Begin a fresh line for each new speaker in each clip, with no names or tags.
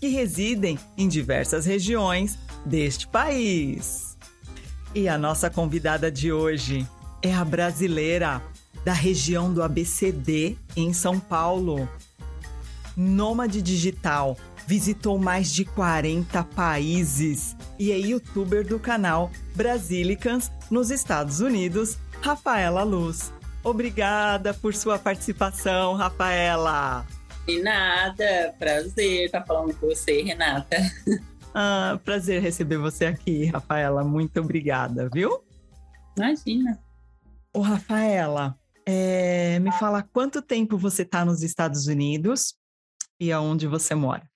que residem em diversas regiões deste país. E a nossa convidada de hoje é a brasileira da região do ABCD em São Paulo. Nômade digital, visitou mais de 40 países e é youtuber do canal Brasilicans nos Estados Unidos, Rafaela Luz. Obrigada por sua participação, Rafaela.
De nada, prazer estar falando com você, Renata.
Ah, prazer receber você aqui, Rafaela. Muito obrigada, viu?
Imagina.
Ô, Rafaela, é, me fala quanto tempo você está nos Estados Unidos e aonde você mora?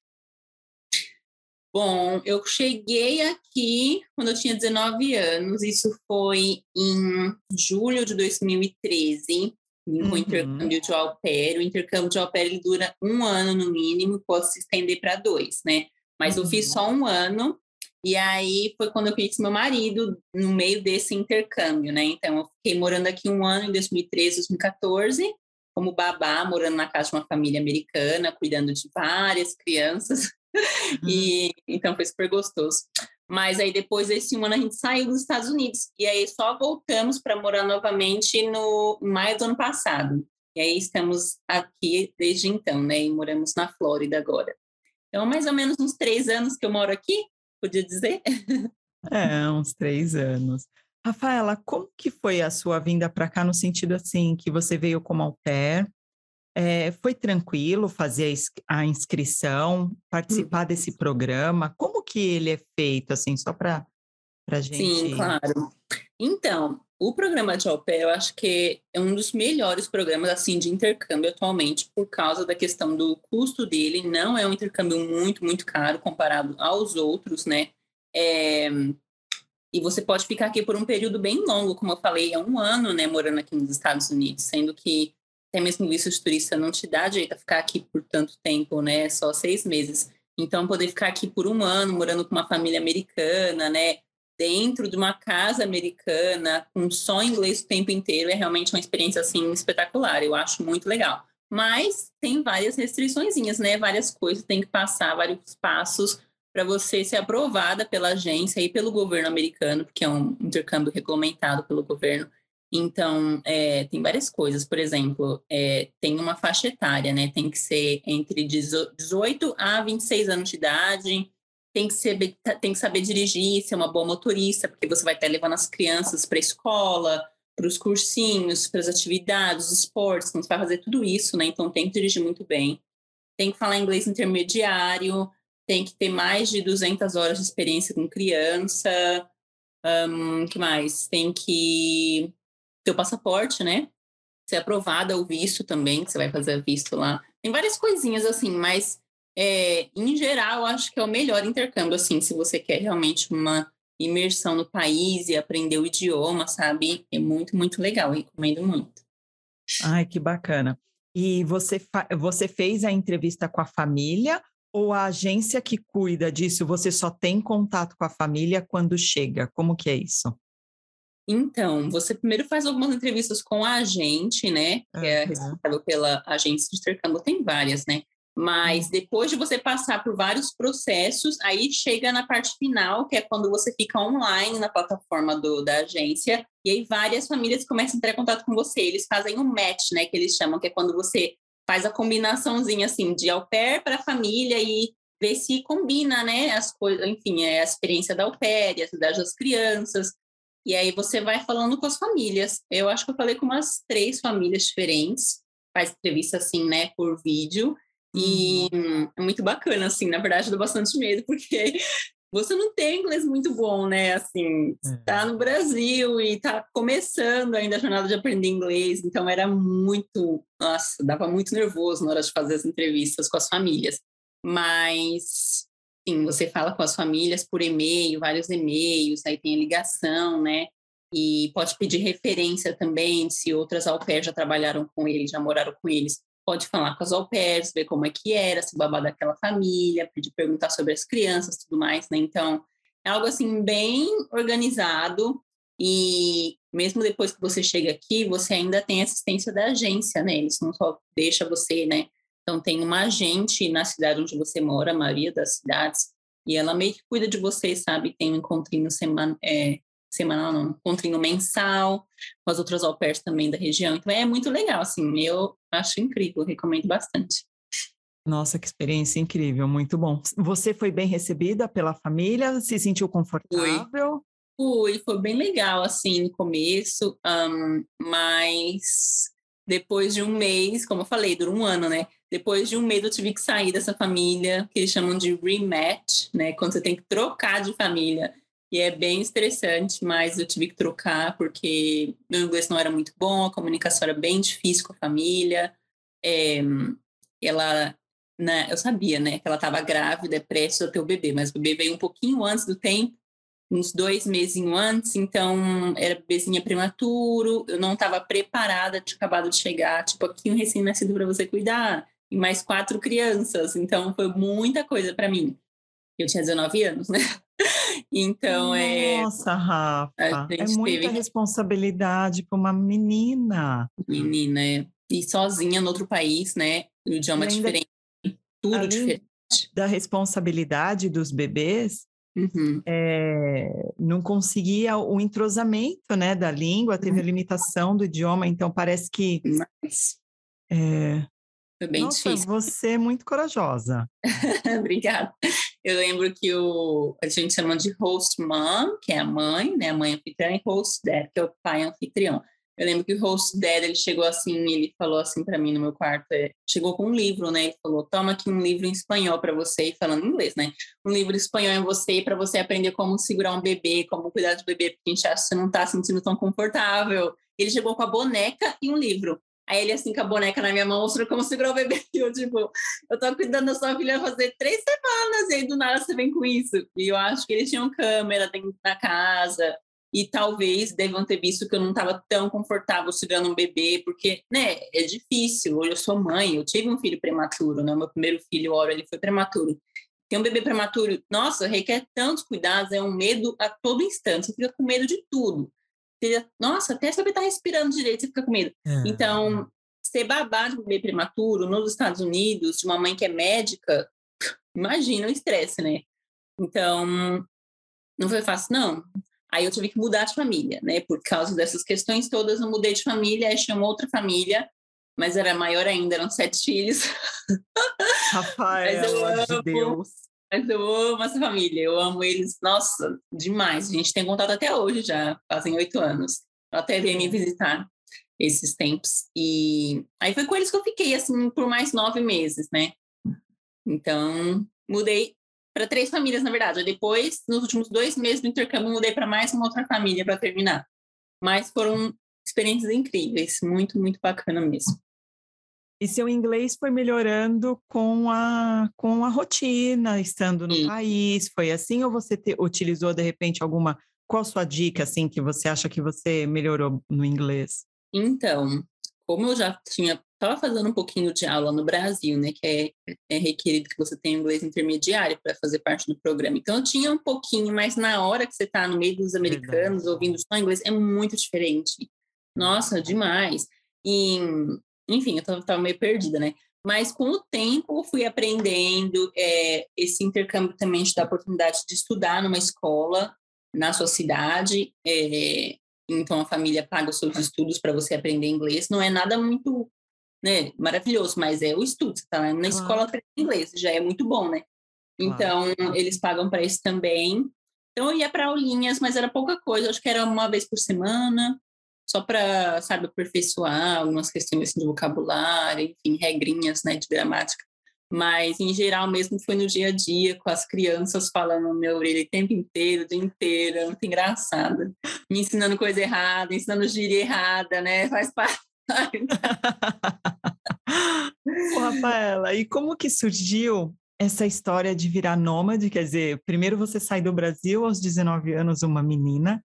Bom, eu cheguei aqui quando eu tinha 19 anos, isso foi em julho de 2013, uhum. com intercâmbio de au pair. O intercâmbio de au pair ele dura um ano no mínimo, pode se estender para dois, né? Mas uhum. eu fiz só um ano, e aí foi quando eu conheci meu marido no meio desse intercâmbio, né? Então eu fiquei morando aqui um ano em 2013, 2014, como babá, morando na casa de uma família americana, cuidando de várias crianças. Uhum. E então foi super gostoso. Mas aí depois desse ano a gente saiu dos Estados Unidos e aí só voltamos para morar novamente no maio do ano passado. E aí estamos aqui desde então, né? E moramos na Flórida agora. Então, mais ou menos uns três anos que eu moro aqui, podia dizer?
É, uns três anos. Rafaela, como que foi a sua vinda para cá no sentido assim que você veio como au pair é, foi tranquilo fazer a inscrição, participar uhum. desse programa? Como que ele é feito, assim, só para a gente...
Sim, claro. Então, o programa de au eu acho que é um dos melhores programas, assim, de intercâmbio atualmente, por causa da questão do custo dele. Não é um intercâmbio muito, muito caro comparado aos outros, né? É... E você pode ficar aqui por um período bem longo, como eu falei, é um ano, né, morando aqui nos Estados Unidos, sendo que até mesmo visto de turista não te dá direito a ficar aqui por tanto tempo, né? Só seis meses. Então, poder ficar aqui por um ano, morando com uma família americana, né? Dentro de uma casa americana, com só inglês o tempo inteiro, é realmente uma experiência, assim, espetacular. Eu acho muito legal. Mas tem várias restriçõezinhas, né? Várias coisas, tem que passar vários passos para você ser aprovada pela agência e pelo governo americano, porque é um intercâmbio regulamentado pelo governo. Então, é, tem várias coisas. Por exemplo, é, tem uma faixa etária, né? Tem que ser entre 18 a 26 anos de idade. Tem que, ser, tem que saber dirigir, ser uma boa motorista, porque você vai estar levando as crianças para a escola, para os cursinhos, para as atividades, os esportes. Então, você vai fazer tudo isso, né? Então, tem que dirigir muito bem. Tem que falar inglês intermediário. Tem que ter mais de 200 horas de experiência com criança. Um, que mais? Tem que teu passaporte, né? Ser aprovada o visto também, que você vai fazer visto lá. Tem várias coisinhas assim, mas é, em geral, acho que é o melhor intercâmbio, assim, se você quer realmente uma imersão no país e aprender o idioma, sabe? É muito, muito legal, recomendo muito.
Ai, que bacana. E você, você fez a entrevista com a família ou a agência que cuida disso, você só tem contato com a família quando chega? Como que é isso?
Então, você primeiro faz algumas entrevistas com a agente, né? Que é responsável pela agência de intercâmbio, tem várias, né? Mas uhum. depois de você passar por vários processos, aí chega na parte final, que é quando você fica online na plataforma do, da agência, e aí várias famílias começam a entrar em contato com você. Eles fazem um match, né? Que eles chamam, que é quando você faz a combinaçãozinha assim de au pair para família e ver se combina, né? As coisas, enfim, é a experiência da au pair, a cidade das crianças. E aí você vai falando com as famílias. Eu acho que eu falei com umas três famílias diferentes. Faz entrevista assim, né, por vídeo. E uhum. é muito bacana, assim, na verdade, dá bastante medo, porque você não tem inglês muito bom, né? Assim, está é. no Brasil e está começando ainda a jornada de aprender inglês, então era muito, nossa, dava muito nervoso na hora de fazer as entrevistas com as famílias. Mas sim, você fala com as famílias por e-mail, vários e-mails, aí tem a ligação, né? E pode pedir referência também, se outras au já trabalharam com eles, já moraram com eles. Pode falar com as au pairs, ver como é que era, se babá daquela família, pedir perguntar sobre as crianças, tudo mais, né? Então, é algo assim bem organizado e mesmo depois que você chega aqui, você ainda tem assistência da agência, né? Eles não só deixa você, né? Então tem uma agente na cidade onde você mora, a maioria das cidades, e ela meio que cuida de você, sabe? Tem um encontrinho é, semanal, não, um encontrinho mensal, com as outras au pairs também da região. Então é muito legal, assim, eu acho incrível, recomendo bastante.
Nossa, que experiência incrível, muito bom. Você foi bem recebida pela família? Se sentiu confortável?
Fui, foi bem legal, assim, no começo, um, mas depois de um mês, como eu falei, dura um ano, né? Depois de um mês eu tive que sair dessa família, que eles chamam de rematch, né? Quando você tem que trocar de família. E é bem estressante, mas eu tive que trocar porque meu inglês não era muito bom, a comunicação era bem difícil com a família. É, ela, né, eu sabia, né, que ela estava grávida, prestes a ter o bebê, mas o bebê veio um pouquinho antes do tempo uns dois meses antes, então era bebezinha prematuro, eu não estava preparada, tinha acabado de chegar, tipo, aqui um recém-nascido para você cuidar, e mais quatro crianças, então foi muita coisa para mim. Eu tinha 19 anos, né? Então
Nossa,
é.
Nossa, Rafa, é muita teve... responsabilidade para uma menina.
Menina, é. E sozinha no outro país, né? O idioma ainda, diferente, tudo diferente.
Da responsabilidade dos bebês, Uhum. É, não conseguia o entrosamento né, da língua, teve a uhum. limitação do idioma, então parece que. Mas... É,
Foi bem
nossa,
difícil.
Você é muito corajosa.
Obrigada. Eu lembro que o, a gente chama de host mom, que é a mãe, né? A mãe anfitriã, e host dad, que é o pai anfitrião. Eu lembro que o host dad, ele chegou assim, ele falou assim para mim no meu quarto, é, chegou com um livro, né? Ele falou: "Toma aqui um livro em espanhol para você", e falando inglês, né? Um livro em espanhol em você para você aprender como segurar um bebê, como cuidar do bebê, porque a gente acha que você não tá se sentindo tão confortável. Ele chegou com a boneca e um livro. Aí ele assim com a boneca na minha mão, mostrou como segurar o bebê. E eu, tipo, eu tô cuidando da sua filha fazer três semanas, e aí do nada você vem com isso. E eu acho que eles tinham câmera dentro da casa, e talvez devam ter visto que eu não estava tão confortável segurando um bebê, porque, né, é difícil. Hoje eu sou mãe, eu tive um filho prematuro, né? Meu primeiro filho, o Oro, ele foi prematuro. Ter um bebê prematuro, nossa, requer tantos cuidados, é um medo a todo instante. Você fica com medo de tudo. Nossa, até o bebê tá respirando direito, você fica com medo. É. Então, ser babá de bebê prematuro nos Estados Unidos, de uma mãe que é médica, imagina o estresse, né? Então, não foi fácil, não. Aí eu tive que mudar de família, né? Por causa dessas questões todas, eu mudei de família, aí tinha uma outra família, mas era maior ainda, eram sete filhos.
Rafael, de Deus.
Mas eu amo essa família, eu amo eles, nossa, demais. A gente tem contato até hoje já, fazem oito anos. Eu até vem me visitar esses tempos. E aí foi com eles que eu fiquei, assim, por mais nove meses, né? Então, mudei para três famílias, na verdade. Depois, nos últimos dois meses do intercâmbio, mudei para mais uma outra família para terminar. Mas foram experiências incríveis, muito, muito bacana mesmo.
E seu inglês foi melhorando com a, com a rotina, estando no Sim. país? Foi assim? Ou você te, utilizou, de repente, alguma... Qual a sua dica, assim, que você acha que você melhorou no inglês?
Então, como eu já tinha estava fazendo um pouquinho de aula no Brasil, né, que é, é requerido que você tenha inglês intermediário para fazer parte do programa. Então eu tinha um pouquinho, mas na hora que você está no meio dos americanos Verdade. ouvindo só inglês é muito diferente. Nossa, demais. E, enfim, eu estava meio perdida, né? Mas com o tempo eu fui aprendendo. É, esse intercâmbio também te dá a oportunidade de estudar numa escola na sua cidade. É, então a família paga os seus estudos para você aprender inglês. Não é nada muito né, maravilhoso, mas é o estudo, você tá na claro. escola aprendendo inglês, já é muito bom, né? Então, claro. eles pagam para isso também. Então, eu ia para aulinhas, mas era pouca coisa, acho que era uma vez por semana, só para, sabe, aperfeiçoar algumas questões assim, de vocabulário, enfim, regrinhas, né, de gramática. Mas, em geral, mesmo foi no dia a dia, com as crianças falando na minha orelha o tempo inteiro, o dia inteiro, é muito engraçado. Me ensinando coisa errada, ensinando gíria errada, né? Faz parte
Ô, Rafaela, e como que surgiu essa história de virar nômade, quer dizer, primeiro você sai do Brasil aos 19 anos, uma menina,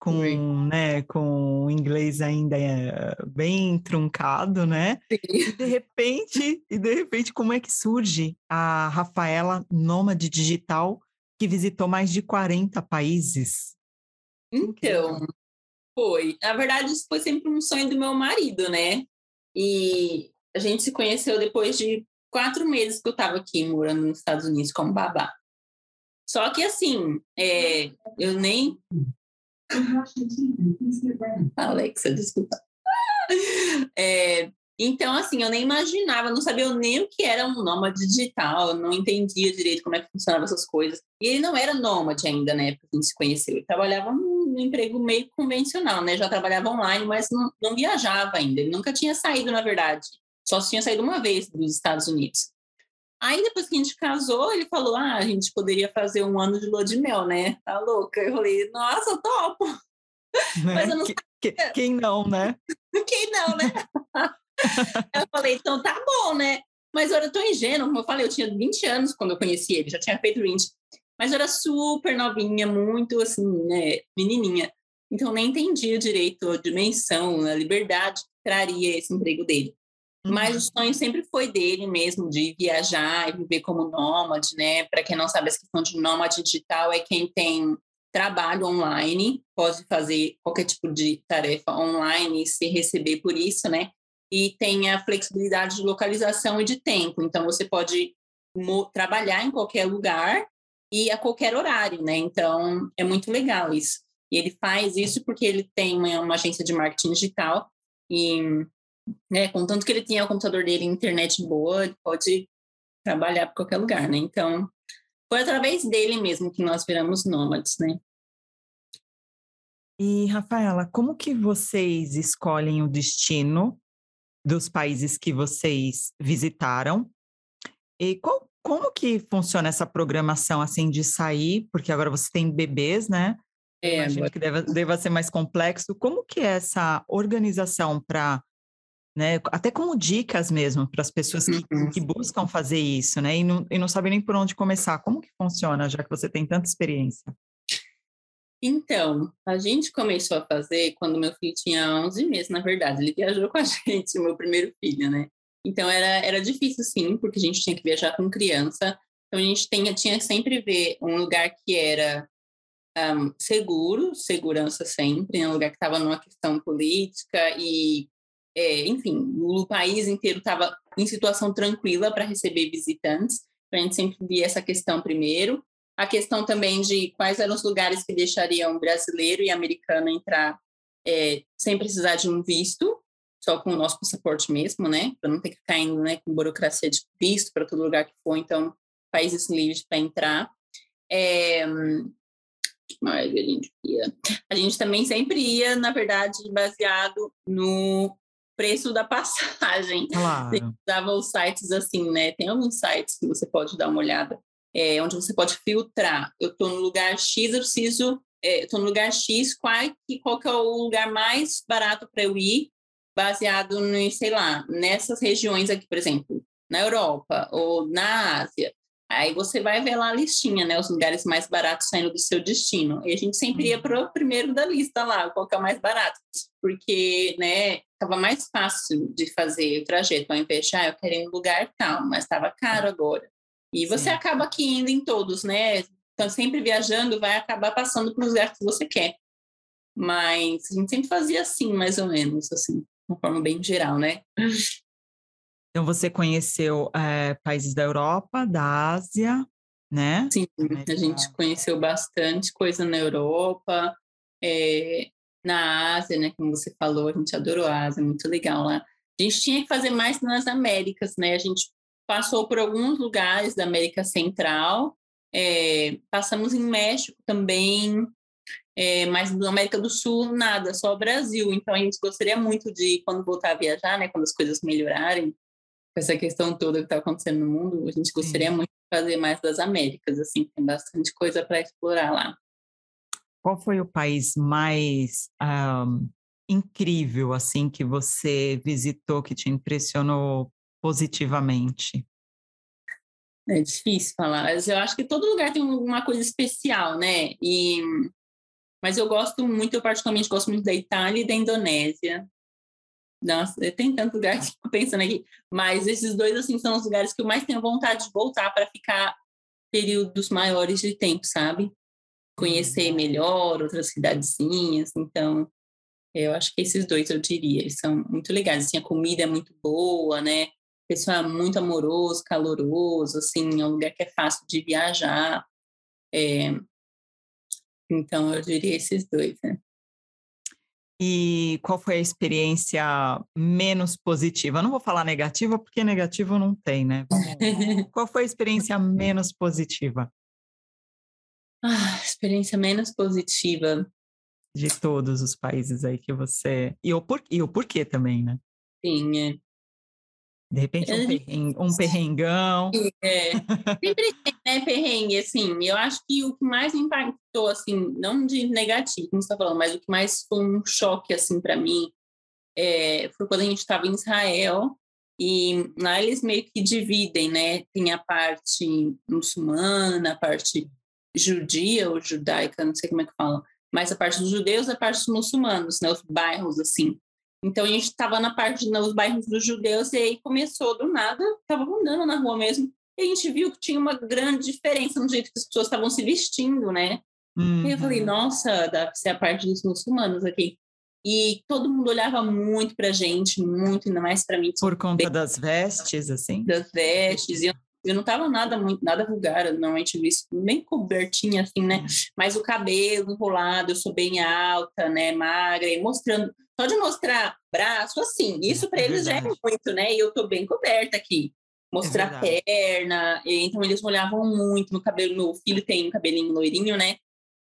com, né, com inglês ainda é, bem truncado, né? E de repente, e de repente, como é que surge a Rafaela Nômade Digital, que visitou mais de 40 países?
Então, foi. Na verdade, isso foi sempre um sonho do meu marido, né? E a gente se conheceu depois de quatro meses que eu estava aqui morando nos Estados Unidos como babá. Só que assim, é, eu nem. Alexa, desculpa. É, então, assim, eu nem imaginava, não sabia nem o que era um nômade digital, não entendia direito como é que funcionavam essas coisas. E ele não era nômade ainda, né, porque a gente se conheceu. Ele trabalhava num emprego meio convencional, né, já trabalhava online, mas não, não viajava ainda. Ele nunca tinha saído, na verdade. Só tinha saído uma vez dos Estados Unidos. Aí depois que a gente casou, ele falou: ah, a gente poderia fazer um ano de lua de mel, né? Tá louca? Eu falei: nossa, topo.
Né? Mas eu não que, quem não, né?
quem não, né? eu falei: então tá bom, né? Mas eu era tão ingênuo, como eu falei, eu tinha 20 anos quando eu conheci ele, já tinha feito 20. Mas eu era super novinha, muito assim, né, menininha. Então nem entendia direito a dimensão, a liberdade que traria esse emprego dele. Mas o uhum. sonho sempre foi dele mesmo, de viajar e viver como nômade, né? Para quem não sabe, a questão de nômade digital é quem tem trabalho online, pode fazer qualquer tipo de tarefa online e se receber por isso, né? E tem a flexibilidade de localização e de tempo. Então, você pode trabalhar em qualquer lugar e a qualquer horário, né? Então, é muito legal isso. E ele faz isso porque ele tem uma, uma agência de marketing digital e né? Contanto que ele tenha o computador dele internet boa, ele pode trabalhar para qualquer lugar, né? Então, foi através dele mesmo que nós viramos nômades, né?
E, Rafaela, como que vocês escolhem o destino dos países que vocês visitaram? E qual, como que funciona essa programação, assim, de sair? Porque agora você tem bebês, né? É, Imagino agora... que deva, deva ser mais complexo. Como que é essa organização para né? Até como dicas mesmo para as pessoas que, uhum. que, buscam fazer isso, né? E não, e não sabem nem por onde começar. Como que funciona, já que você tem tanta experiência?
Então, a gente começou a fazer quando meu filho tinha 11 meses, na verdade. Ele viajou com a gente, meu primeiro filho, né? Então, era, era difícil, sim, porque a gente tinha que viajar com criança. Então, a gente tinha, tinha sempre ver um lugar que era um, seguro, segurança sempre, né? um lugar que estava numa questão política e é, enfim, o país inteiro estava em situação tranquila para receber visitantes. Então, a gente sempre via essa questão primeiro. A questão também de quais eram os lugares que deixariam brasileiro e americano entrar é, sem precisar de um visto, só com o nosso passaporte mesmo, né? Para não ter que ficar indo né, com burocracia de visto para todo lugar que for. Então, países livres para entrar. É, a gente ia? A gente também sempre ia, na verdade, baseado no preço da passagem.
Claro.
Usava os sites assim, né? Tem alguns sites que você pode dar uma olhada, é, onde você pode filtrar. Eu estou no lugar X, eu preciso. É, estou no lugar X, qual, qual que é o lugar mais barato para eu ir, baseado no, sei lá, nessas regiões aqui, por exemplo, na Europa ou na Ásia. Aí você vai ver lá a listinha, né? Os lugares mais baratos saindo do seu destino. E a gente sempre ia uhum. para o primeiro da lista lá, qual que é o mais barato. Porque, né, estava mais fácil de fazer o trajeto, ao invés de, ah, eu em um lugar tal, mas estava caro agora. E você Sim. acaba aqui indo em todos, né? Então, sempre viajando, vai acabar passando para os lugares que você quer. Mas a gente sempre fazia assim, mais ou menos, assim, de uma forma bem geral, né?
Então, você conheceu é, países da Europa, da Ásia, né?
Sim, a gente conheceu bastante coisa na Europa, é, na Ásia, né? Como você falou, a gente adorou a Ásia, muito legal lá. A gente tinha que fazer mais nas Américas, né? A gente passou por alguns lugares da América Central, é, passamos em México também, é, mas na América do Sul, nada, só o Brasil. Então, a gente gostaria muito de, quando voltar a viajar, né? Quando as coisas melhorarem, essa questão toda que está acontecendo no mundo, a gente gostaria Sim. muito de fazer mais das Américas, assim, tem bastante coisa para explorar lá.
Qual foi o país mais um, incrível, assim, que você visitou, que te impressionou positivamente?
É difícil falar, mas eu acho que todo lugar tem uma coisa especial, né? E, mas eu gosto muito, eu particularmente gosto muito da Itália e da Indonésia. Nossa, tem tanto lugar que estou pensando aqui, mas esses dois assim são os lugares que eu mais tenho vontade de voltar para ficar períodos maiores de tempo, sabe? Conhecer uhum. melhor outras cidadezinhas, então eu acho que esses dois eu diria, eles são muito legais. Assim, a comida é muito boa, né? O pessoal é muito amoroso, caloroso, assim, é um lugar que é fácil de viajar. É... Então eu diria esses dois, né?
E qual foi a experiência menos positiva? não vou falar negativa, porque negativo não tem, né? qual foi a experiência menos positiva?
Ah, experiência menos positiva.
De todos os países aí que você. E o, por... e o porquê também, né?
Sim, é.
De repente, um, perrengue, um perrengão.
É. Sempre tem, né, perrengue, assim. Eu acho que o que mais me impactou, assim, não de negativo, como você está falando, mas o que mais foi um choque, assim, para mim, é, foi quando a gente estava em Israel. E lá eles meio que dividem, né? Tem a parte muçulmana, a parte judia ou judaica, não sei como é que fala, mas a parte dos judeus e a parte dos muçulmanos, né? Os bairros, assim. Então a gente estava na parte dos bairros dos judeus e aí começou do nada, estava andando na rua mesmo, e a gente viu que tinha uma grande diferença no jeito que as pessoas estavam se vestindo, né? Uhum. E eu falei, uhum. nossa, deve ser a parte dos muçulmanos aqui. E todo mundo olhava muito pra gente, muito, ainda mais para mim.
Por conta bem, das vestes, assim?
Das vestes. E eu, eu não tava nada muito, nada vulgar, eu normalmente visto bem cobertinha, assim, né? Uhum. Mas o cabelo enrolado, eu sou bem alta, né? Magra, e mostrando só de mostrar braço, assim, isso para é eles já é muito, né? E eu tô bem coberta aqui. Mostrar é perna, então eles olhavam muito no cabelo. Meu filho tem um cabelinho loirinho, né?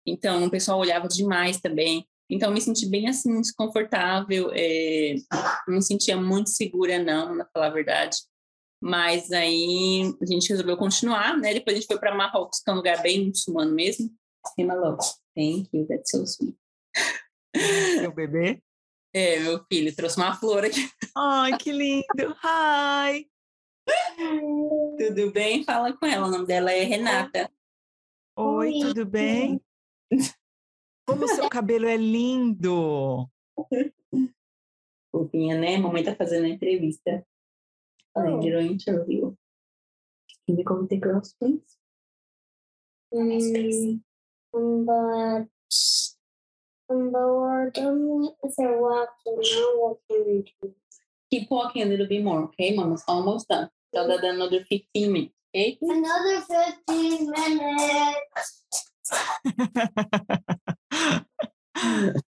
Então o pessoal olhava demais também. Então eu me senti bem assim, desconfortável. É... Não me sentia muito segura, não, na falar a verdade. Mas aí a gente resolveu continuar, né? Depois a gente foi para Marrocos, que é um lugar bem muçulmano mesmo. Cima logo. Thank you, that's so sweet.
Seu bebê?
É, meu filho trouxe uma flor aqui.
Ai, que lindo! Hi!
Tudo bem? Fala com ela. O nome dela é Renata.
Oi, Oi. tudo bem? Como seu cabelo é lindo!
Fofinha, né? Mamãe tá fazendo a entrevista. Oh. Girl interview. Can you with the girls, please?
Mm, but walking, walking.
Keep walking a little bit more, okay? Mama's almost done. So that another 15 minutes, okay?
Another 15 minutes.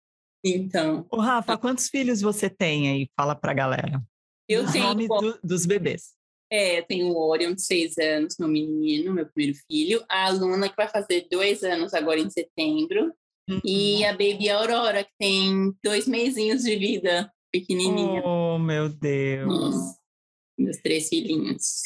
então.
Ô, Rafa, quantos filhos você tem aí? Fala pra galera.
Eu Os tenho.
Nome do, dos bebês.
É, eu tenho o Orion de seis anos, meu menino, meu primeiro filho. A Luna, que vai fazer dois anos agora em setembro. Uhum. E a Baby Aurora, que tem dois mesinhos de vida, pequenininha.
Oh, meu Deus.
Meus três filhinhos.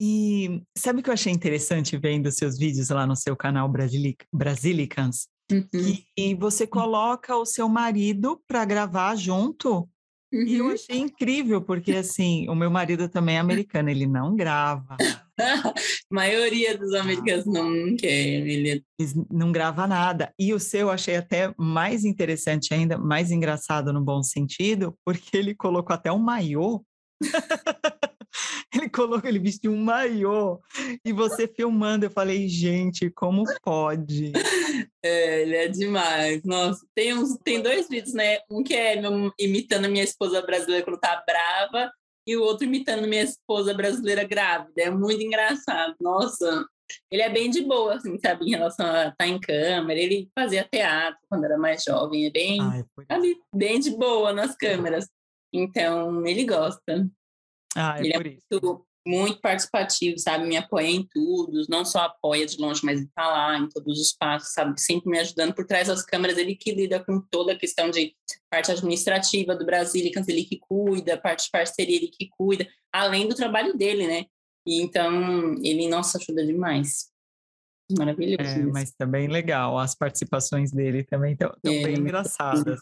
E sabe o que eu achei interessante vendo seus vídeos lá no seu canal Brasilic Brasilicans? Uhum. E você coloca o seu marido para gravar junto Uhum. E eu uhum. achei incrível, porque assim, o meu marido também é americano, ele não grava.
A maioria dos americanos não quer, ele
não grava nada. E o seu eu achei até mais interessante ainda, mais engraçado no bom sentido, porque ele colocou até um maiô. ele colocou, ele vestiu um maiô. E você filmando, eu falei, gente, como pode?
É, ele é demais. Nossa, tem, uns, tem dois vídeos, né? Um que é imitando a minha esposa brasileira quando tá brava, e o outro imitando minha esposa brasileira grávida. É muito engraçado. Nossa, ele é bem de boa, assim, sabe, em relação a estar tá em câmera. Ele fazia teatro quando era mais jovem, é bem, Ai, sabe, bem de boa nas câmeras. Então, ele gosta.
Ah, é
ele
é
muito, muito participativo, sabe? Me apoia em tudo, não só apoia de longe, mas está lá em todos os passos, sabe? Sempre me ajudando por trás das câmeras, ele que lida com toda a questão de parte administrativa do Brasil, ele que cuida, parte de parceria, ele que cuida, além do trabalho dele, né? E então, ele, nossa, ajuda demais. Maravilhoso.
É, mas também legal, as participações dele também estão é, bem engraçadas.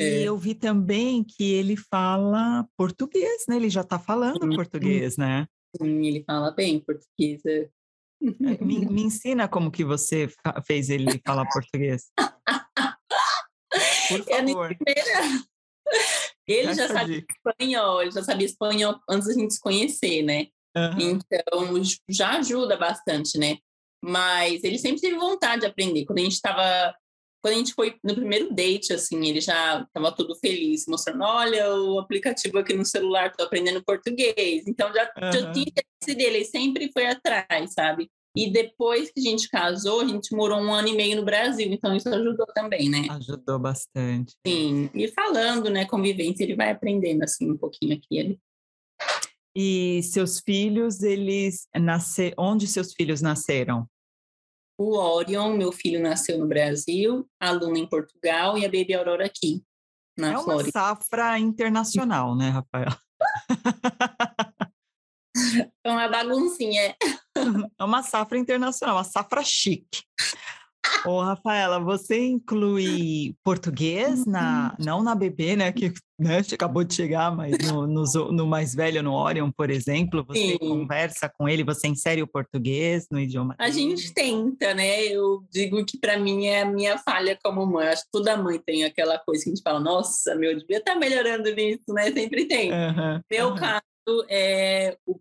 E é. eu vi também que ele fala português, né? Ele já está falando português, né?
Sim, ele fala bem português. é.
Me, me ensina como que você fez ele falar português. Por
É
favor.
primeira- Ele já
essa
sabia
dica.
espanhol, ele já sabia espanhol antes da gente se conhecer, né?
Aham.
Então, já ajuda bastante, né? Mas ele sempre teve vontade de aprender. Quando a gente estava. Quando a gente foi no primeiro date, assim, ele já estava todo feliz, mostrando: olha, o aplicativo aqui no celular, estou aprendendo português. Então, já, já
Aham.
tinha interesse dele, ele sempre foi atrás, sabe? E depois que a gente casou, a gente morou um ano e meio no Brasil, então isso ajudou também, né?
Ajudou bastante.
Sim, e falando, né, convivência, ele vai aprendendo, assim, um pouquinho aqui ali.
E seus filhos, eles nasceram. Onde seus filhos nasceram?
O Orion, meu filho, nasceu no Brasil, a Luna em Portugal e a Baby Aurora aqui, na
é uma
Flórida.
safra internacional, né, Rafael?
É uma baguncinha.
É uma safra internacional, uma safra chique. Ô, Rafaela, você inclui português na, não na bebê, né, que né, acabou de chegar, mas no, nos o- no mais velho, no Orion, por exemplo, você
Sim.
conversa com ele, você insere o português no idioma
A gente tenta, né? Eu digo que para mim é a minha falha como mãe. Acho que toda mãe tem aquela coisa que a gente fala, nossa, meu, eu devia estar melhorando nisso, né? Sempre tem.
Aham,
Meu
aham.
caso é o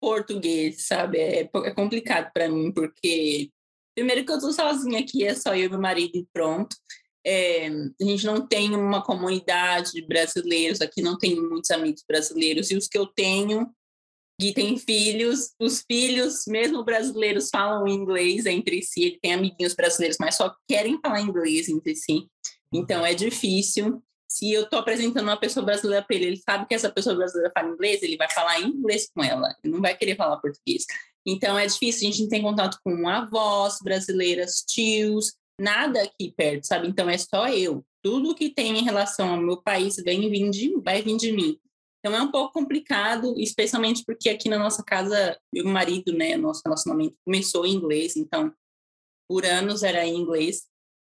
português, sabe? É, é complicado para mim, porque primeiro que eu tô sozinha aqui, é só eu e meu marido e pronto. É, a gente não tem uma comunidade de brasileiros aqui, não tenho muitos amigos brasileiros, e os que eu tenho, que têm filhos, os filhos, mesmo brasileiros, falam inglês entre si, ele tem amiguinhos brasileiros, mas só querem falar inglês entre si. Então é difícil. Se eu estou apresentando uma pessoa brasileira para ele, ele sabe que essa pessoa brasileira fala inglês, ele vai falar inglês com ela, ele não vai querer falar português. Então é difícil, a gente não tem contato com avós brasileiras, tios, nada aqui perto, sabe? Então é só eu. Tudo que tem em relação ao meu país vem vir de, vai vir de mim. Então é um pouco complicado, especialmente porque aqui na nossa casa, meu marido, né, nosso relacionamento começou em inglês, então por anos era em inglês.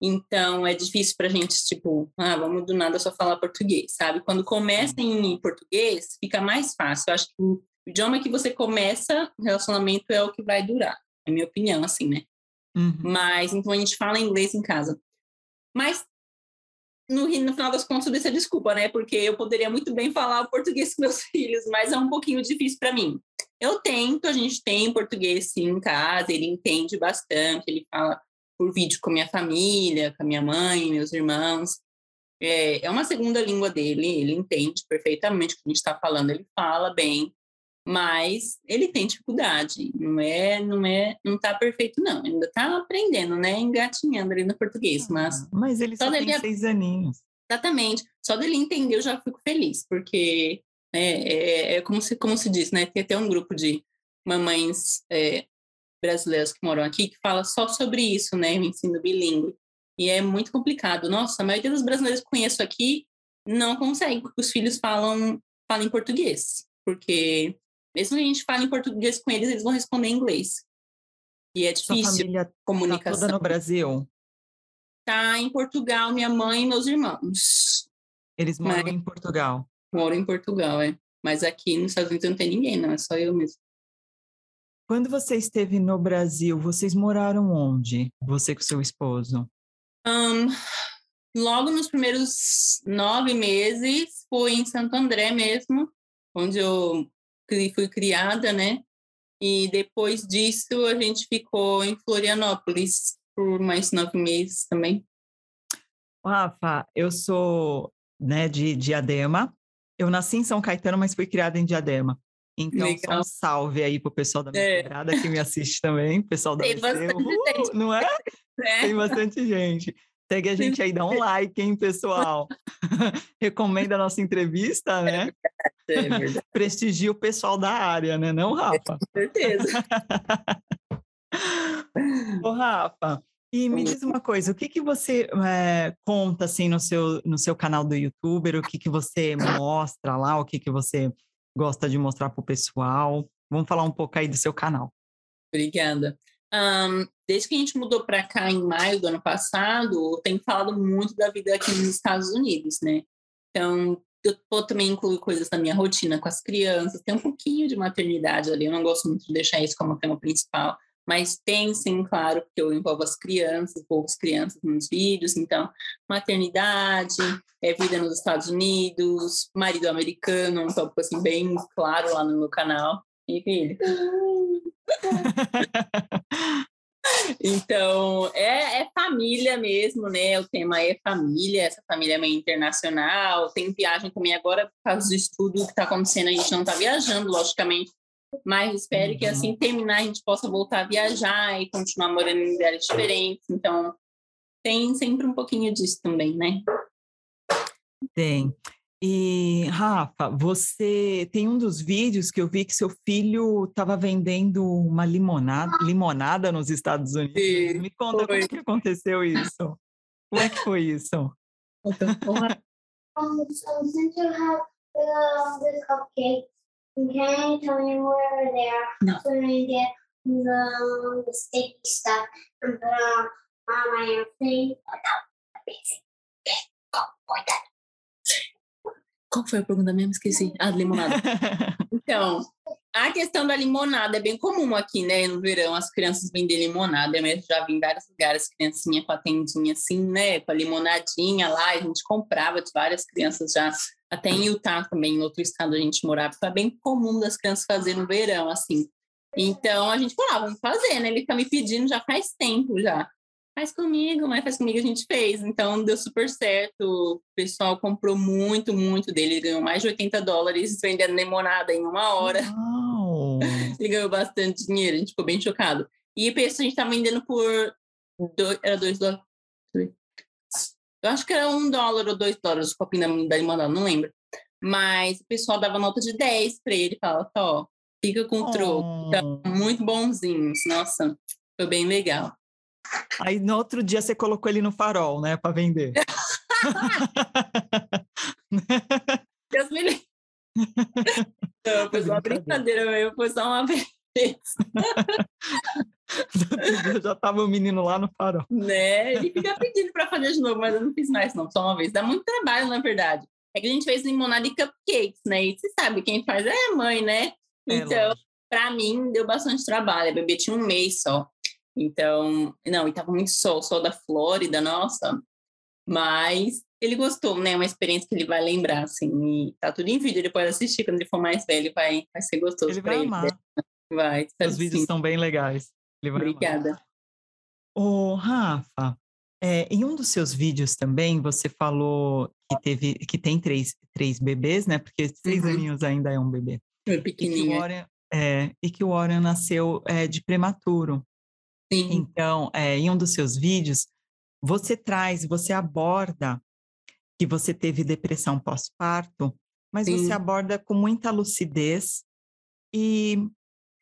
Então é difícil pra gente, tipo, ah, vamos do nada só falar português, sabe? Quando começa em português, fica mais fácil. Eu acho que o idioma que você começa, o relacionamento é o que vai durar. É minha opinião, assim, né?
Uhum.
Mas então a gente fala inglês em casa. Mas no, no final das contas, isso é desculpa, né? Porque eu poderia muito bem falar o português com meus filhos, mas é um pouquinho difícil para mim. Eu tento, a gente tem português sim em casa, ele entende bastante, ele fala por vídeo com minha família, com a minha mãe, meus irmãos. É, é uma segunda língua dele, ele entende perfeitamente o que a gente está falando, ele fala bem, mas ele tem dificuldade, não é, não é, não está perfeito não, ainda está aprendendo, né, engatinhando ali no português, mas
Mas ele só
Só
tem
dele
seis aninhos.
exatamente, só dele entender eu já fico feliz, porque é, é, é como se, como se diz, né, tem até um grupo de mamães é, brasileiras que moram aqui que fala só sobre isso, né, o ensino bilíngue, e é muito complicado, nossa, a maioria dos brasileiros que conheço aqui não consegue, porque os filhos falam, falam em português, porque mesmo que a gente fale em português com eles, eles vão responder em inglês. E é
Sua
difícil
família tá
comunicação.
toda no Brasil?
Tá em Portugal, minha mãe e meus irmãos.
Eles moram
Mas-
em Portugal.
Moro em Portugal, é. Mas aqui nos Estados Unidos não tem ninguém, não, é só eu mesmo.
Quando você esteve no Brasil, vocês moraram onde? Você com seu esposo?
Ahn, logo nos primeiros nove meses, fui em Santo André mesmo, onde eu fui criada, né? E depois disso, a gente ficou em Florianópolis por mais nove meses também.
Rafa, eu sou né, de Diadema. Eu nasci em São Caetano, mas fui criada em Diadema. Então, um salve aí pro pessoal da minha
É.
quebrada que me assiste também, pessoal da
Tem bastante gente.
não é?
né?
Tem bastante gente. Segue a gente aí, dá um like, hein, pessoal? Recomenda a nossa entrevista, né?
É verdade,
Prestigia o pessoal da área, né? Não, Rafa?
com certeza.
Ô, Rafa, e me diz uma coisa, o que que você eh, conta, assim, no seu, no seu canal do YouTuber? O que que você mostra lá? O que que você gosta de mostrar para o pessoal? Vamos falar um pouco aí do seu canal.
Obrigada. Ahn, desde que a gente mudou para cá em maio do ano passado, tenho falado muito da vida aqui nos Estados Unidos, né? Então, eu vou também incluir coisas da minha rotina com as crianças, tem um pouquinho de maternidade ali, eu não gosto muito de deixar isso como tema principal, mas tem sim, claro, porque eu envolvo as crianças, envolvo as crianças nos vídeos, então, maternidade, é vida nos Estados Unidos, marido americano, um tópico assim bem claro lá no meu canal. E filho. Então, é, é, família mesmo, né? O tema é família, essa família é meio internacional. Tem viagem também agora, por causa do estudo que está acontecendo, a gente não está viajando, logicamente. Mas espero que assim terminar a gente possa voltar a viajar e continuar morando em lugares diferentes. Então, tem sempre um pouquinho disso também, né?
Tem. E, Rafa, você tem um dos vídeos que eu vi que seu filho estava vendendo uma limonada, limonada nos Estados Unidos.
Sim,
Me conta
foi.
como que aconteceu isso? Como é que foi isso?
Um, so since you have the, the cupcakes, can you tell me where they are?
No.
So we get the, the sticky stuff and put on, on my thing.
Qual foi a pergunta mesmo? Esqueci. Ah, limonada. Então, a questão da limonada é bem comum aqui, né? No verão, as crianças vendem limonada. Eu mesmo já vi em vários lugares, criancinha com a tendinha assim, né? Com a limonadinha lá. A gente comprava de várias crianças já. Até em Utah também, em outro estado a gente morava. Foi bem comum das crianças fazer no verão, assim. Então, a gente falou, ah, vamos fazer, né? Ele fica me pedindo já faz tempo já. Faz comigo, mas faz comigo, a gente fez. Então, deu super certo. O pessoal comprou muito, muito dele. Ele ganhou mais de 80 dólares vendendo limonada em uma hora.
Uau!
Ele ganhou bastante dinheiro, a gente ficou bem chocado. E o preço a gente tá vendendo por. Dois, era dois dólares. Eu acho que era um dólar ou dois dólares o copinho da, da limonada, não lembro. Mas o pessoal dava nota de 10 para ele, falava, ó, fica com o troco. Tá
Oh.
muito bonzinhos. Nossa, foi bem legal.
Aí no outro dia você colocou ele no farol, né, para vender.
Deus me livre. Não, foi só uma brincadeira mesmo, foi só uma vez.
Já tava o menino lá no farol.
né? Ele fica pedindo para fazer de novo, mas eu não fiz mais, não, só uma vez. Dá muito trabalho, na verdade. É que a gente fez limonada e cupcakes, né? E você sabe, quem faz é a mãe, né?
É,
Então, para mim, deu bastante trabalho. A bebê tinha um mês só. Então, não, e tava muito sol, sol da Flórida, nossa. Mas ele gostou, né? É uma experiência que ele vai lembrar, assim. E tá tudo em vídeo, ele pode assistir quando ele for mais velho, vai, vai ser gostoso
Ele
pra
vai
ele.
amar.
né? Vai,
Os
sabe
vídeos são bem legais. Amar.
Obrigada.
Ô, Rafa, é, em um dos seus vídeos também você falou que teve que tem três, três bebês, né? Porque seis
Uhum.
aninhos ainda é um bebê.
Foi
E que o
pequenininha.
Warren, é, e que o Warren nasceu é, de prematuro.
Sim.
Então, é, em um dos seus vídeos, você traz, você aborda que você teve depressão pós-parto, mas
Sim.
você aborda com muita lucidez e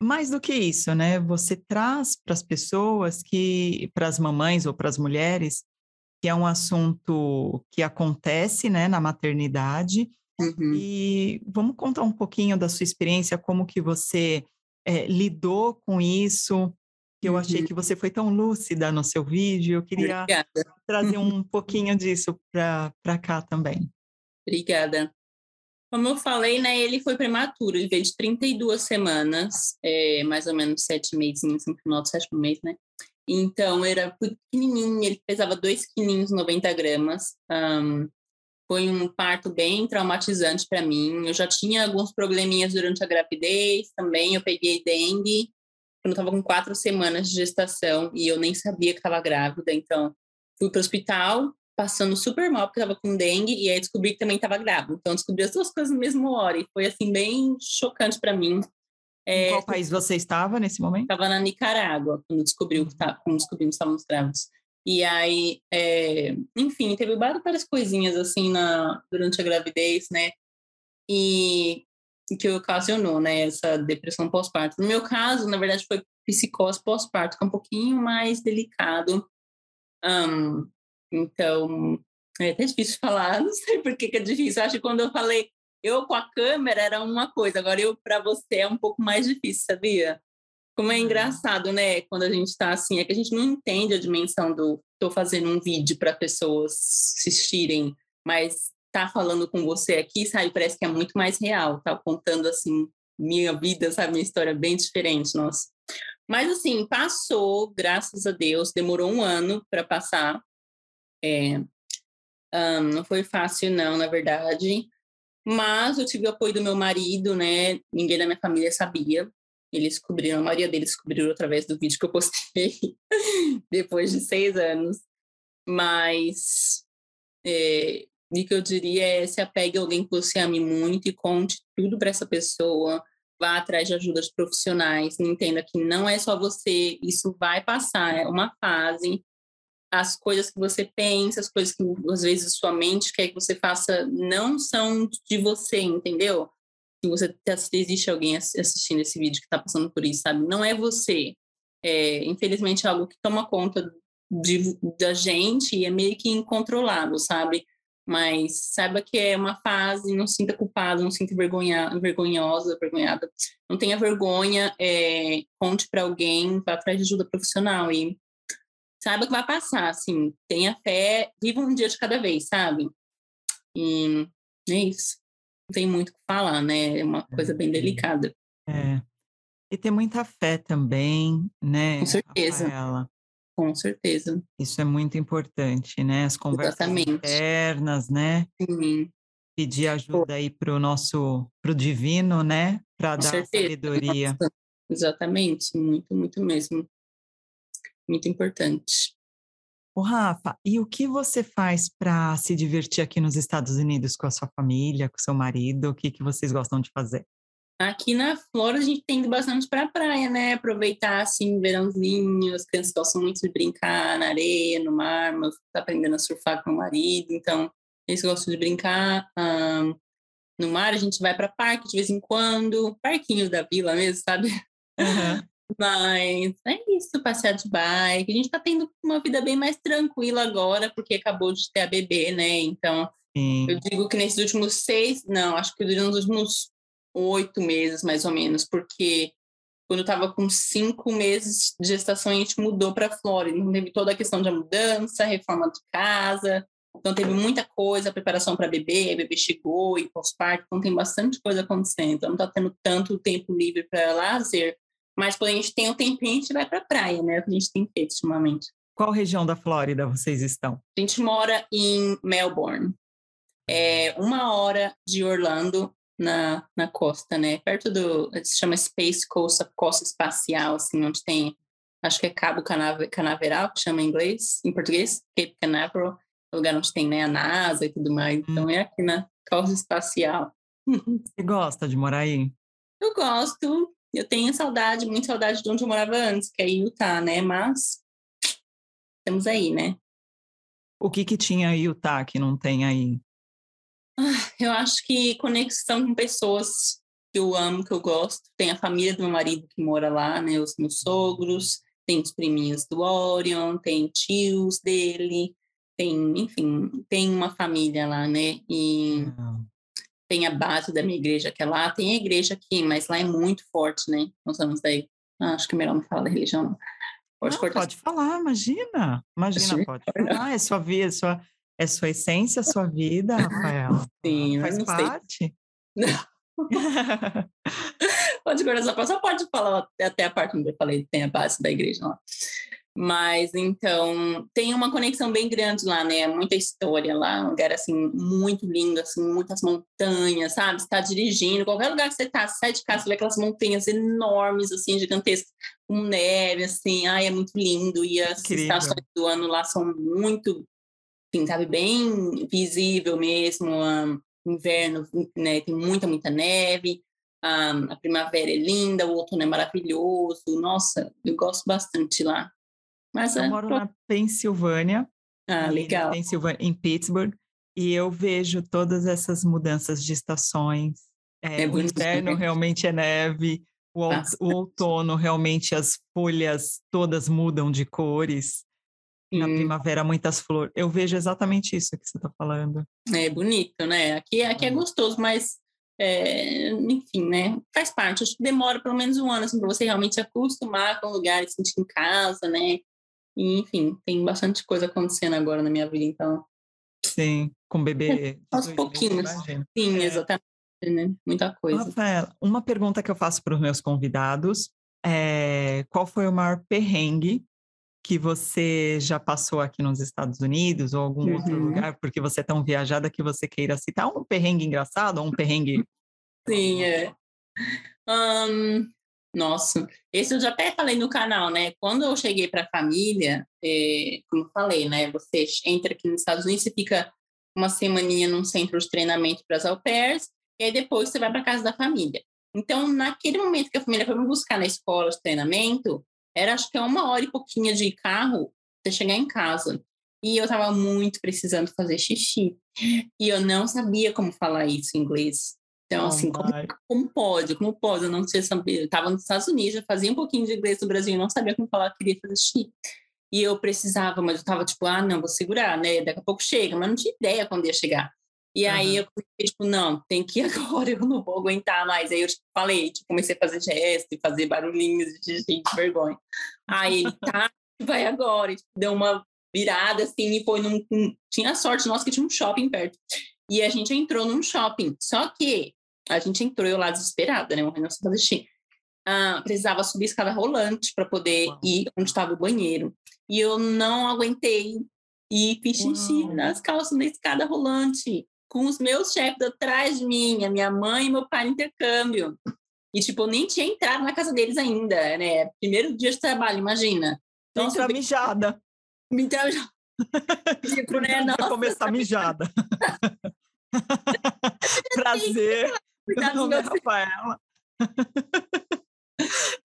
mais do que isso, né? Você traz para as pessoas que, para as mamães ou para as mulheres, que é um assunto que acontece, né, na maternidade.
Uhum.
E vamos contar um pouquinho da sua experiência, como que você eh, lidou com isso, que eu achei
Uhum.
que você foi tão lúcida no seu vídeo. Eu queria
Obrigada.
trazer um pouquinho disso para cá também.
Obrigada. Como eu falei, né, ele foi prematuro, ele veio de 32 semanas, é, mais ou menos sete meses, no final do sétimo mês, né? Então, era pequenininho, ele pesava 2 quilinhos, 90 gramas. Ahn, foi um parto bem traumatizante para mim. Eu já tinha alguns probleminhas durante a gravidez também. Eu peguei dengue quando eu estava com quatro semanas de gestação e eu nem sabia que estava grávida. Então, fui para o hospital, passando super mal porque estava com dengue e aí descobri que também estava grávida. Então, descobri as duas coisas no mesmo hora e foi assim bem chocante para mim.
Em
É,
qual país você estava nesse momento?
estava na Nicarágua quando descobriu que tá, quando descobrimos que estávamos grávidos. E aí, é, enfim, teve várias coisinhas assim na, durante a gravidez, né? E que ocasionou, né, essa depressão pós-parto. No meu caso, na verdade, foi psicose pós-parto, que é um pouquinho mais delicado. Ahn, então, é até difícil falar, não sei por que, que é difícil. Acho que quando eu falei eu com a câmera era uma coisa, agora eu para você é um pouco mais difícil, sabia? Como é
Uhum.
engraçado, né? Quando a gente está assim, é que a gente não entende a dimensão do. Estou fazendo um vídeo para pessoas assistirem, mas tá falando com você aqui, sabe, parece que é muito mais real, tá contando assim minha vida, sabe, minha história bem diferente, nossa. Mas assim, passou, graças a Deus, demorou um ano para passar. É, um, não foi fácil, não, na verdade. Mas eu tive o apoio do meu marido, né? Ninguém da minha família sabia. Eles descobriram, a maioria deles descobriram através do vídeo que eu postei depois de seis anos. Mas é, o que eu diria é se apegue a alguém que você ame muito e conte tudo para essa pessoa. Vá atrás de ajudas profissionais. Entenda que não é só você, isso vai passar, é uma fase as coisas que você pensa, as coisas que às vezes sua mente quer que você faça não são de você, entendeu? Se você tá, se existe alguém assistindo esse vídeo que está passando por isso, sabe? Não é você. É, infelizmente é algo que toma conta de, da gente e é meio que incontrolável, sabe? Mas saiba que é uma fase, não sinta culpado, não sinta envergonha, envergonhosa, envergonhada. Não tenha vergonha, é, conte para alguém, vá atrás de ajuda profissional e saiba que vai passar, assim, tenha fé, viva um dia de cada vez, sabe? E é isso. Não tem muito o que falar, né? É uma coisa bem delicada.
É. E ter muita fé também, né?
Com certeza.
Rafaela?
Com certeza.
Isso é muito importante, né? As conversas
Exatamente.
internas, né?
Sim.
Pedir ajuda aí para o nosso, para o divino, né? Para dar
certeza.
sabedoria.
Nossa, exatamente, muito, muito mesmo. Muito importante.
Ô, Rafa, e o que você faz para se divertir aqui nos Estados Unidos com a sua família, com seu marido? O que, que vocês gostam de fazer?
Aqui na Flórida a gente tem ido bastante para a praia, né? Aproveitar assim, verãozinho, as crianças gostam muito de brincar na areia, no mar, mas tá aprendendo a surfar com o marido, então eles gostam de brincar. Um, no mar a gente vai para parque de vez em quando, parquinho da vila mesmo, sabe?
Uhum.
Mas é isso, passear de bike. A gente tá tendo uma vida bem mais tranquila agora, porque acabou de ter a bebê, né? Então,
Sim.
eu digo que nesses últimos seis, não, acho que nos últimos oito meses, mais ou menos, porque quando eu estava com cinco meses de gestação, a gente mudou para a Flórida. Então, teve toda a questão da mudança, reforma de casa. Então, teve muita coisa, preparação para bebê, a bebê chegou e pós-parto. Então, tem bastante coisa acontecendo. Então, não está tendo tanto tempo livre para lazer. Mas quando a gente tem um tempinho, a gente vai para a praia, né? É o que a gente tem feito ultimamente.
Qual região da Flórida vocês estão?
A gente mora em Melbourne. É uma hora de Orlando, na, na costa, né? Perto do. Se chama Space Coast, a costa espacial, assim, onde tem. Acho que é Cabo Canave, Canaveral, que chama em inglês, em português, Cape Canaveral, o lugar onde tem né, a NASA e tudo mais. Então é aqui na costa espacial.
Você gosta de morar aí?
Eu gosto. Eu tenho saudade, muita saudade de onde eu morava antes, que é Utah, né? Mas estamos aí, né?
O que que tinha em Utah que não tem aí?
Ah, eu acho que conexão com pessoas que eu amo, que eu gosto. Tem a família do meu marido que mora lá, né? Os meus sogros, tem os priminhos do Orion, tem tios dele, tem, enfim, tem uma família lá, né? E tem a base da minha igreja que é lá, tem a igreja aqui, mas lá é muito forte, né? Nós vamos daí. Ah, acho que é melhor não falar da religião. Pode
não, pode falar, imagina. Imagina, pode falar. É sua vida, é sua, é sua essência, sua vida, Rafaela.
Sim,
Faz
mas não sei.
parte.
Pode cortar essa parte, só pode falar até a parte onde eu falei que tem a base da igreja lá. Mas então tem uma conexão bem grande lá, né? Muita história lá, um lugar assim muito lindo, assim, muitas montanhas, sabe? Você tá dirigindo, qualquer lugar que você tá, sai de casa, você vê aquelas montanhas enormes, assim, gigantescas, com neve, assim, ai, é muito lindo. E as
Incrível.
estações do ano lá são muito, assim, sabe, bem visível mesmo. ah, inverno, né? Tem muita, muita neve. ah, a primavera é linda, o outono é maravilhoso. Nossa, eu gosto bastante lá. Mas
Eu
é,
moro na Pensilvânia,
Ah, legal.
Pensilvânia, em Pittsburgh, e eu vejo todas essas mudanças de estações. É,
É
o inverno realmente é neve, o outono realmente as folhas todas mudam de cores. Na
Hum,
primavera, muitas flores. Eu vejo exatamente isso que você está falando.
é bonito, né? Aqui, aqui é gostoso, mas é, enfim, né? Faz parte. Acho que demora pelo menos um ano assim, para você realmente se acostumar com o lugar e se sentir em casa, né? E, enfim, tem bastante coisa acontecendo agora na minha vida, então
Sim, com bebê.
Aos pouquinhos. Sim, é. exatamente. Né? Muita coisa.
Rafaela, uma pergunta que eu faço para os meus convidados é qual foi o maior perrengue que você já passou aqui nos Estados Unidos ou algum uhum. outro lugar, porque você é tão viajada que você queira citar um perrengue engraçado ou um perrengue.
Sim, é. Um, nossa, esse eu já até falei no canal, né? Quando eu cheguei para a família, é, como eu falei, né? Você entra aqui nos Estados Unidos, você fica uma semaninha num centro de treinamento para as au pairs, e aí depois você vai para casa da família. Então, naquele momento que a família foi me buscar na escola de treinamento, era acho que é uma hora e pouquinho de carro você chegar em casa. E eu estava muito precisando fazer xixi. E eu não sabia como falar isso em inglês. Então, oh, assim, como, como, pode? Como pode? Eu não sei saber. Eu estava nos Estados Unidos, já fazia um pouquinho de inglês no Brasil não sabia como falar que queria fazer xixi. E eu precisava, mas eu estava tipo, ah, não, vou segurar, né? Daqui a pouco chega, mas não tinha ideia quando ia chegar. E uhum. aí eu comecei, tipo, não, tem que ir agora, eu não vou aguentar mais. Aí eu tipo, falei, tipo, comecei a fazer gesto e fazer barulhinhos de gente vergonha. Aí ele, tá, vai agora. E, tipo, deu uma virada assim e foi num. Tinha sorte, nossa, que tinha um shopping perto. E a gente entrou num shopping. Só que a gente entrou eu lá desesperada, né? Morrendo sem fazer xixi. Ah, precisava subir escada rolante para poder Uau. ir onde estava o banheiro. E eu não aguentei e fiz xixi nas calças na escada rolante com os meus chefes atrás de mim, a minha mãe e meu pai no intercâmbio. E, tipo, eu nem tinha entrado na casa deles ainda, né? Primeiro dia de trabalho, imagina.
Então, Entra mijada.
Me tipo, né?
Nossa, começar mijada. Prazer. Cuidado, meu Rafaela.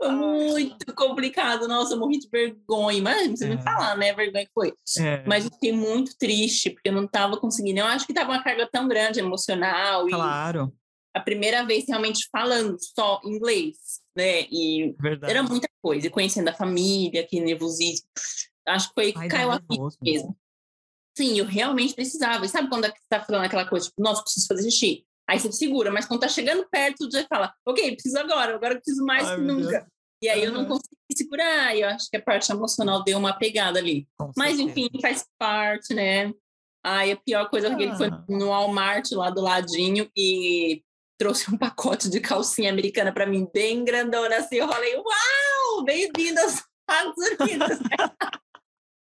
Muito complicado, nossa, eu morri de vergonha. Mas não precisa é. me falar, né? A vergonha que foi. É. Mas eu fiquei muito triste, porque eu não estava conseguindo. Eu acho que estava uma carga tão grande emocional.
Claro.
a primeira vez realmente falando só inglês, né? E Verdade. era muita coisa. E conhecendo a família, que nervosismo. Acho que foi que caiu a mesmo. Sim, eu realmente precisava. E sabe quando você tá falando aquela coisa, tipo, nossa, preciso fazer xixi? Aí você segura, mas quando tá chegando perto, você fala, ok, preciso agora, agora eu preciso mais Ai, que nunca. Deus. E aí eu não consegui segurar, e eu acho que a parte emocional deu uma pegada ali. Mas enfim, faz parte, né? Aí a pior coisa ah. que ele foi ah. no Walmart lá do ladinho e trouxe um pacote de calcinha americana para mim, bem grandona assim. Eu falei, uau, bem-vindo aos Estados Unidos.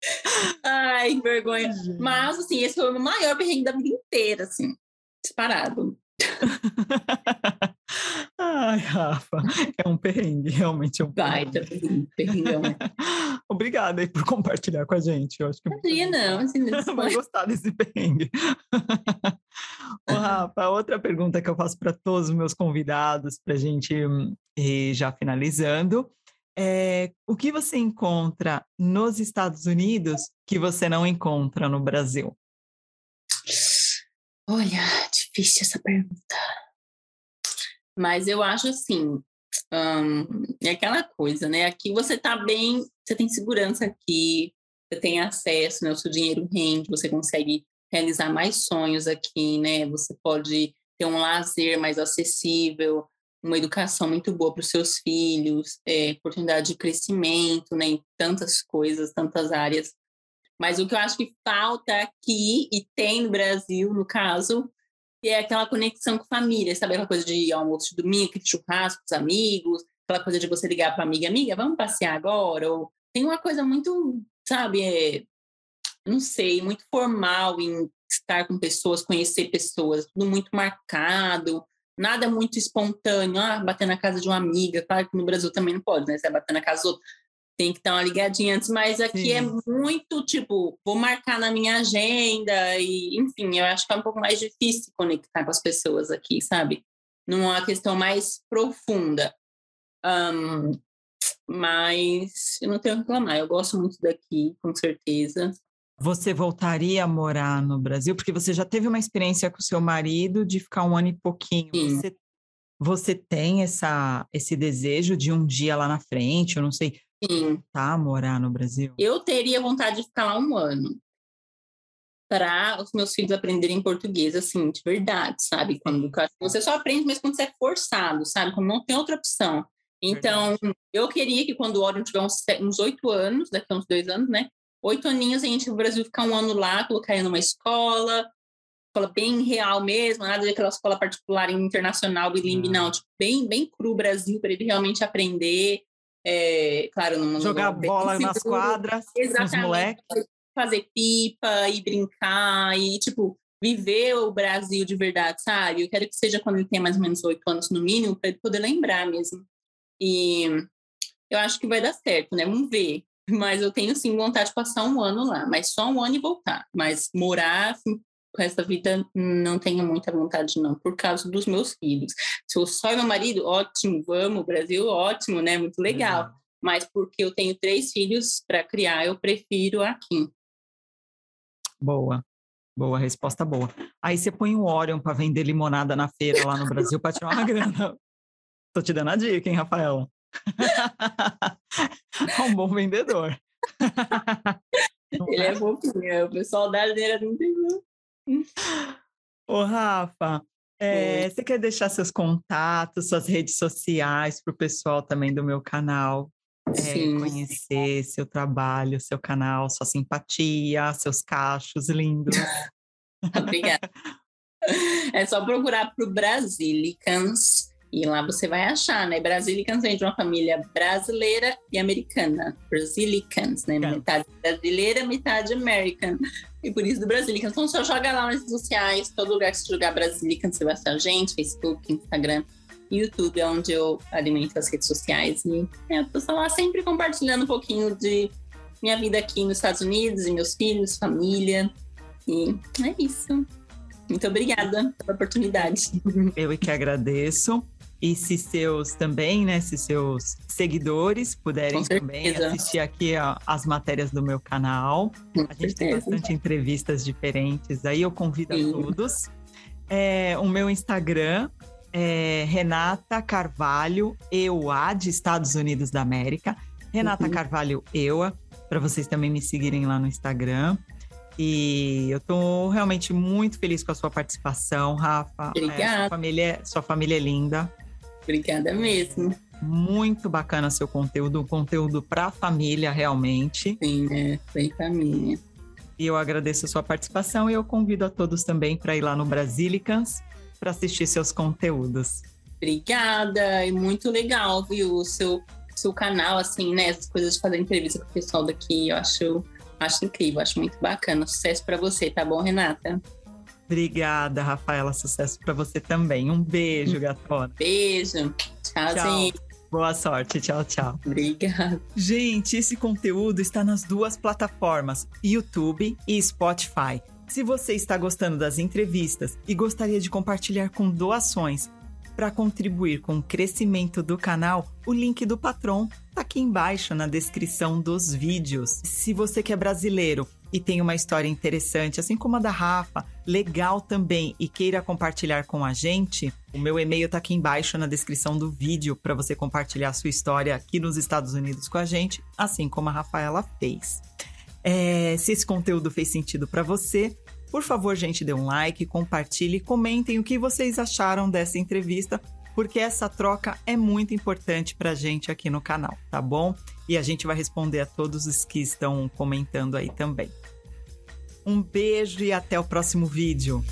Ai, que vergonha. Mas, assim, esse foi o maior perrengue da vida inteira, assim, disparado.
Ai, Rafa, é um perrengue, realmente é um
Baita perrengue. perrengue.
Obrigada aí por compartilhar com a gente. Eu acho que
Imagina, assim,
vai gostar desse perrengue. Ô, Rafa, outra pergunta que eu faço para todos os meus convidados, para a gente ir já finalizando, é o que você encontra nos Estados Unidos que você não encontra no Brasil?
Olha, difícil essa pergunta. Mas eu acho assim, é aquela coisa, né? Aqui você tá bem, você tem segurança aqui, você tem acesso, né? O seu dinheiro rende, você consegue realizar mais sonhos aqui, né? Você pode ter um lazer mais acessível, uma educação muito boa para os seus filhos, é, oportunidade de crescimento, né? Em tantas coisas, tantas áreas. Mas o que eu acho que falta aqui, e tem no Brasil, no caso, é aquela conexão com família, sabe? Aquela coisa de almoço de domingo, churrasco com os amigos, aquela coisa de você ligar para amiga, amiga, vamos passear agora? Ou tem uma coisa muito, sabe, é, não sei, muito formal em estar com pessoas, conhecer pessoas, tudo muito marcado, nada muito espontâneo, ah, bater na casa de uma amiga, claro que no Brasil também não pode, né? Você vai bater na casa dos outros tem que dar uma ligadinha antes, mas aqui é Sim. é muito tipo, vou marcar na minha agenda e, enfim, eu acho que é um pouco mais difícil conectar com as pessoas aqui, sabe? Numa questão mais profunda. Um, mas eu não tenho que reclamar, eu gosto muito daqui, com certeza.
Você voltaria a morar no Brasil? Porque você já teve uma experiência com o seu marido de ficar um ano e pouquinho. Você, você tem essa, esse desejo de um dia lá na frente, eu não sei,
Sim.
Tá, morar no Brasil?
Eu teria vontade de ficar lá um ano para os meus filhos aprenderem português, assim, de verdade, sabe? Quando você só aprende mesmo quando você é forçado, sabe? Quando não tem outra opção. Então, verdade. eu queria que quando o Orion tiver uns oito anos, daqui a uns dois anos, né? oito aninhos a gente no Brasil ficar um ano lá, colocar ele numa escola, escola bem real mesmo, nada daquela escola particular internacional, bilingue, não, tipo, bem, bem cru Brasil, para ele realmente aprender. É, claro,
jogar bola nas quadras,
Exatamente. os moleques. Fazer pipa e brincar e, tipo, viver o Brasil de verdade, sabe? Eu quero que seja quando ele tenha mais ou menos oito anos no mínimo, para ele poder lembrar mesmo. E eu acho que vai dar certo, né? Vamos ver. Mas eu tenho sim vontade de passar um ano lá, mas só um ano e voltar. Mas morar com essa vida não tenho muita vontade, não, por causa dos meus filhos. Se eu só e meu marido, ótimo, vamos, Brasil, ótimo, né? Muito legal. Uhum. Mas porque eu tenho três filhos para criar, eu prefiro aqui.
Boa. Boa, resposta boa. Aí você põe o Orion para vender limonada na feira lá no Brasil para tirar uma grana. Tô te dando a dica, hein, Rafaela? é um bom vendedor.
Ele é fofinho, o pessoal da ardeira não tem
Ô, Rafa, é, você quer deixar seus contatos, suas redes sociais para o pessoal também do meu canal é, conhecer seu trabalho, seu canal, sua simpatia, seus cachos lindos?
Obrigada. É só procurar para o Brasilicans e lá você vai achar, né? Brasilicans vem de uma família brasileira e americana. Brasilicans, né? Metade brasileira, metade americana. E por isso do Brasilicans. Então só joga lá nas redes sociais, todo lugar que você jogar Brasilicans, você vai achar a gente, Facebook, Instagram. YouTube é onde eu alimento as redes sociais. E é, eu tô lá sempre compartilhando um pouquinho de minha vida aqui nos Estados Unidos, e meus filhos, família. E é isso. Muito obrigada pela oportunidade.
Eu que agradeço. E se seus também, né, se seus seguidores puderem também assistir aqui ó, as matérias do meu canal. Com a gente certeza. tem bastante entrevistas diferentes, aí eu convido Sim. a todos. É, o meu Instagram é Renata Carvalho EUA, de Estados Unidos da América. Renata uhum. Carvalho EUA, para vocês também me seguirem lá no Instagram. E eu estou realmente muito feliz com a sua participação, Rafa.
Obrigada. É,
sua, família, sua família é linda.
Obrigada mesmo.
Muito bacana seu conteúdo, conteúdo para a família, realmente.
Sim, é, bem família.
E eu agradeço a sua participação e eu convido a todos também para ir lá no Brasilicans para assistir seus conteúdos.
Obrigada, e muito legal, viu, o seu, seu canal, assim, né, as coisas de fazer entrevista com o pessoal daqui, eu acho, acho incrível, acho muito bacana. Sucesso para você, tá bom, Renata?
Obrigada, Rafaela. Sucesso para você também. Um beijo, gatona.
Beijo. Tchauzinho.
Tchau. Boa sorte. Tchau, tchau.
Obrigada.
Gente, esse conteúdo está nas duas plataformas, YouTube e Spotify. Se você está gostando das entrevistas e gostaria de compartilhar com doações para contribuir com o crescimento do canal, o link do Patron está aqui embaixo na descrição dos vídeos. Se você que é brasileiro e tem uma história interessante, assim como a da Rafa, legal também e queira compartilhar com a gente, o meu e-mail está aqui embaixo na descrição do vídeo para você compartilhar sua história aqui nos Estados Unidos com a gente, assim como a Rafaela fez. É, se esse conteúdo fez sentido para você, por favor, gente, dê um like, compartilhe, comentem o que vocês acharam dessa entrevista, porque essa troca é muito importante para a gente aqui no canal, tá bom? E a gente vai responder a todos os que estão comentando aí também. Um beijo e até o próximo vídeo.